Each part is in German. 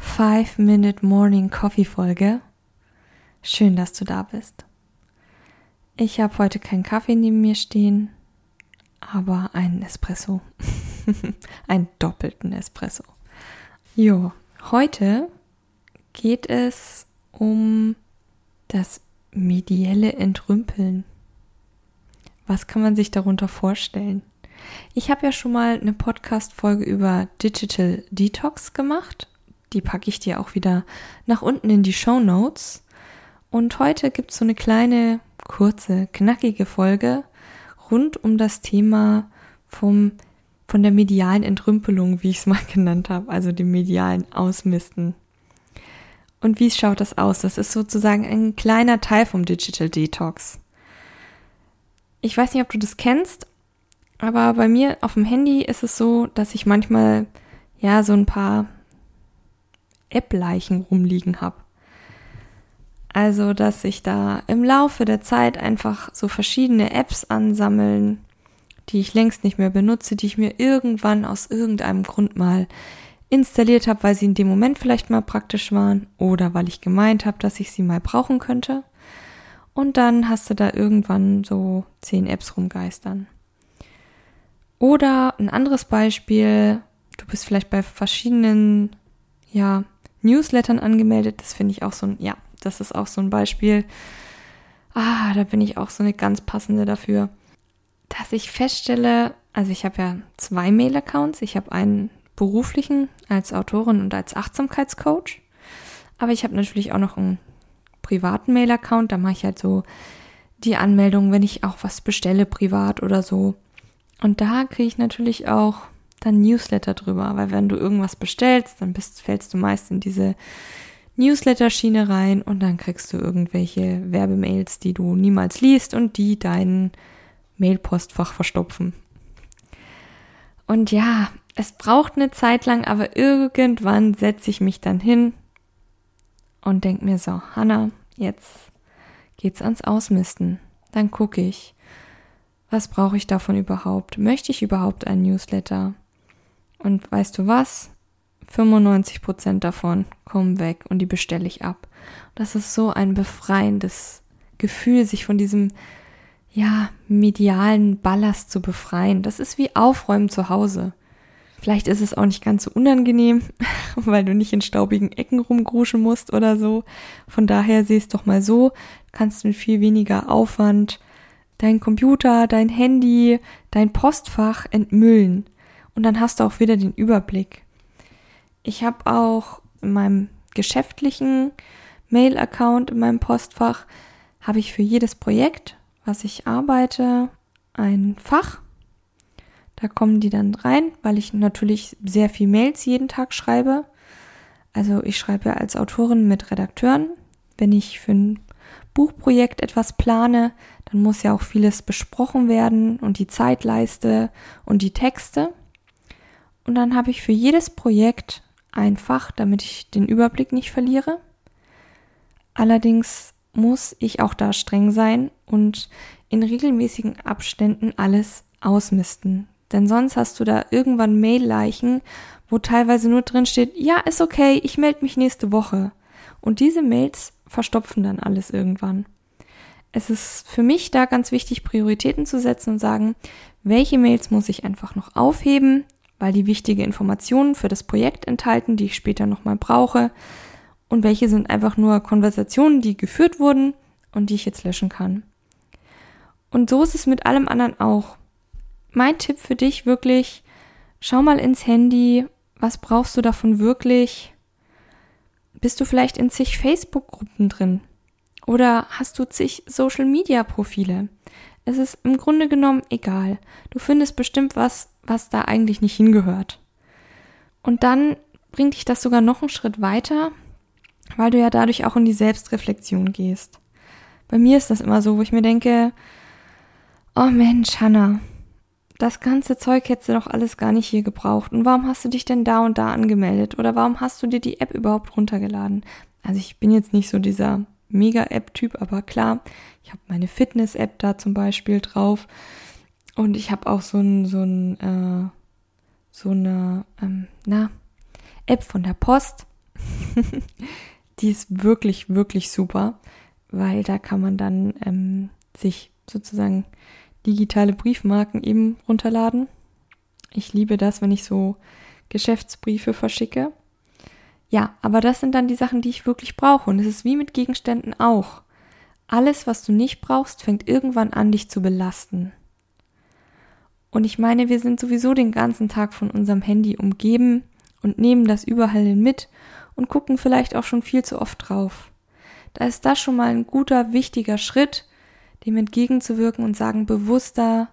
5-Minute Morning Coffee Folge. Schön, dass du da bist. Ich habe heute keinen Kaffee neben mir stehen, aber einen Espresso. einen doppelten Espresso. Jo, heute geht es um das medielle Entrümpeln. Was kann man sich darunter vorstellen? Ich habe ja schon mal eine Podcast-Folge über Digital Detox gemacht. Die packe ich dir auch wieder nach unten in die Show Notes. Und heute gibt es so eine kleine kurze, knackige Folge rund um das Thema vom, von der medialen Entrümpelung, wie ich es mal genannt habe, also dem medialen Ausmisten. Und wie schaut das aus? Das ist sozusagen ein kleiner Teil vom Digital Detox. Ich weiß nicht, ob du das kennst, aber bei mir auf dem Handy ist es so, dass ich manchmal ja so ein paar App-Leichen rumliegen habe. Also, dass sich da im Laufe der Zeit einfach so verschiedene Apps ansammeln, die ich längst nicht mehr benutze, die ich mir irgendwann aus irgendeinem Grund mal installiert habe, weil sie in dem Moment vielleicht mal praktisch waren oder weil ich gemeint habe, dass ich sie mal brauchen könnte. Und dann hast du da irgendwann so zehn Apps rumgeistern. Oder ein anderes Beispiel, du bist vielleicht bei verschiedenen, ja, Newslettern angemeldet. Das finde ich auch so ein, ja, das ist auch so ein Beispiel. Ah, da bin ich auch so eine ganz passende dafür. Dass ich feststelle, also ich habe ja zwei Mail-Accounts. Ich habe einen beruflichen als Autorin und als Achtsamkeitscoach. Aber ich habe natürlich auch noch einen privaten Mail-Account. Da mache ich halt so die Anmeldung, wenn ich auch was bestelle, privat oder so. Und da kriege ich natürlich auch dann Newsletter drüber, weil wenn du irgendwas bestellst, dann bist, fällst du meist in diese Newsletter-Schiene rein und dann kriegst du irgendwelche Werbemails, die du niemals liest und die dein Mailpostfach verstopfen. Und ja, es braucht eine Zeit lang, aber irgendwann setze ich mich dann hin und denke mir so, Hanna, jetzt geht's ans Ausmisten. Dann gucke ich, was brauche ich davon überhaupt? Möchte ich überhaupt ein Newsletter? Und weißt du was? 95 Prozent davon kommen weg und die bestelle ich ab. Das ist so ein befreiendes Gefühl, sich von diesem ja, medialen Ballast zu befreien. Das ist wie Aufräumen zu Hause. Vielleicht ist es auch nicht ganz so unangenehm, weil du nicht in staubigen Ecken rumgruschen musst oder so. Von daher sieh es doch mal so, kannst mit viel weniger Aufwand dein Computer, dein Handy, dein Postfach entmüllen. Und dann hast du auch wieder den Überblick. Ich habe auch in meinem geschäftlichen Mail-Account, in meinem Postfach, habe ich für jedes Projekt, was ich arbeite, ein Fach. Da kommen die dann rein, weil ich natürlich sehr viel Mails jeden Tag schreibe. Also ich schreibe als Autorin mit Redakteuren. Wenn ich für ein Buchprojekt etwas plane, dann muss ja auch vieles besprochen werden und die Zeitleiste und die Texte. Und dann habe ich für jedes Projekt einfach, damit ich den Überblick nicht verliere. Allerdings muss ich auch da streng sein und in regelmäßigen Abständen alles ausmisten. Denn sonst hast du da irgendwann Mail-Leichen, wo teilweise nur drin steht, ja, ist okay, ich melde mich nächste Woche. Und diese Mails verstopfen dann alles irgendwann. Es ist für mich da ganz wichtig, Prioritäten zu setzen und sagen, welche Mails muss ich einfach noch aufheben, weil die wichtige Informationen für das Projekt enthalten, die ich später nochmal brauche. Und welche sind einfach nur Konversationen, die geführt wurden und die ich jetzt löschen kann. Und so ist es mit allem anderen auch. Mein Tipp für dich wirklich, schau mal ins Handy, was brauchst du davon wirklich? Bist du vielleicht in zig Facebook-Gruppen drin? Oder hast du zig Social-Media-Profile? Es ist im Grunde genommen egal. Du findest bestimmt was, was da eigentlich nicht hingehört. Und dann bringt dich das sogar noch einen Schritt weiter. weil du ja dadurch auch in die Selbstreflexion gehst. Bei mir ist das immer so, wo ich mir denke, oh Mensch, Hannah, das ganze Zeug hättest du doch alles gar nicht hier gebraucht. Und warum hast du dich denn da und da angemeldet? Oder warum hast du dir die App überhaupt runtergeladen? Also ich bin jetzt nicht so dieser Mega-App-Typ, aber klar, ich habe meine Fitness-App da zum Beispiel drauf. Und ich habe auch so ein, so ein, äh, so eine, ähm, na, App von der Post. die ist wirklich, wirklich super, weil da kann man dann ähm, sich sozusagen digitale Briefmarken eben runterladen. Ich liebe das, wenn ich so Geschäftsbriefe verschicke. Ja, aber das sind dann die Sachen, die ich wirklich brauche. Und es ist wie mit Gegenständen auch. Alles, was du nicht brauchst, fängt irgendwann an, dich zu belasten. Und ich meine, wir sind sowieso den ganzen Tag von unserem Handy umgeben und nehmen das überall mit und gucken vielleicht auch schon viel zu oft drauf. Da ist das schon mal ein guter, wichtiger Schritt, dem entgegenzuwirken und sagen, bewusster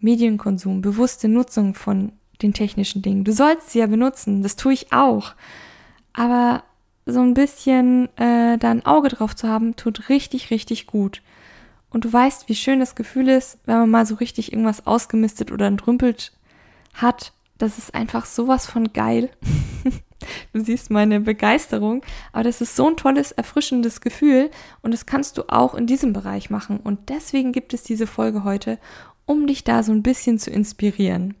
Medienkonsum, bewusste Nutzung von den technischen Dingen. Du sollst sie ja benutzen, das tue ich auch. Aber so ein bisschen äh, da ein Auge drauf zu haben, tut richtig, richtig gut. Und du weißt, wie schön das Gefühl ist, wenn man mal so richtig irgendwas ausgemistet oder entrümpelt hat. Das ist einfach sowas von geil. Du siehst meine Begeisterung, aber das ist so ein tolles, erfrischendes Gefühl und das kannst du auch in diesem Bereich machen. Und deswegen gibt es diese Folge heute, um dich da so ein bisschen zu inspirieren.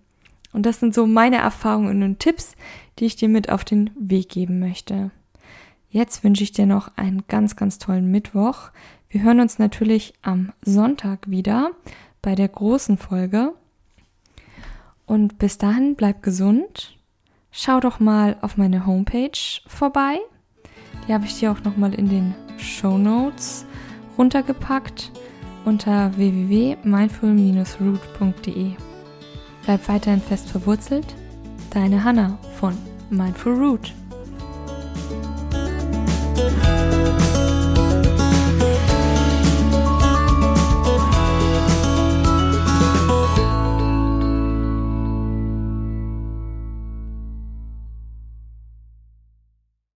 Und das sind so meine Erfahrungen und Tipps, die ich dir mit auf den Weg geben möchte. Jetzt wünsche ich dir noch einen ganz, ganz tollen Mittwoch. Wir hören uns natürlich am Sonntag wieder bei der großen Folge. Und bis dahin bleib gesund schau doch mal auf meine Homepage vorbei. Die habe ich dir auch nochmal in den Show Notes runtergepackt unter www.mindful-root.de. Bleib weiterhin fest verwurzelt. Deine Hanna von Mindful Root.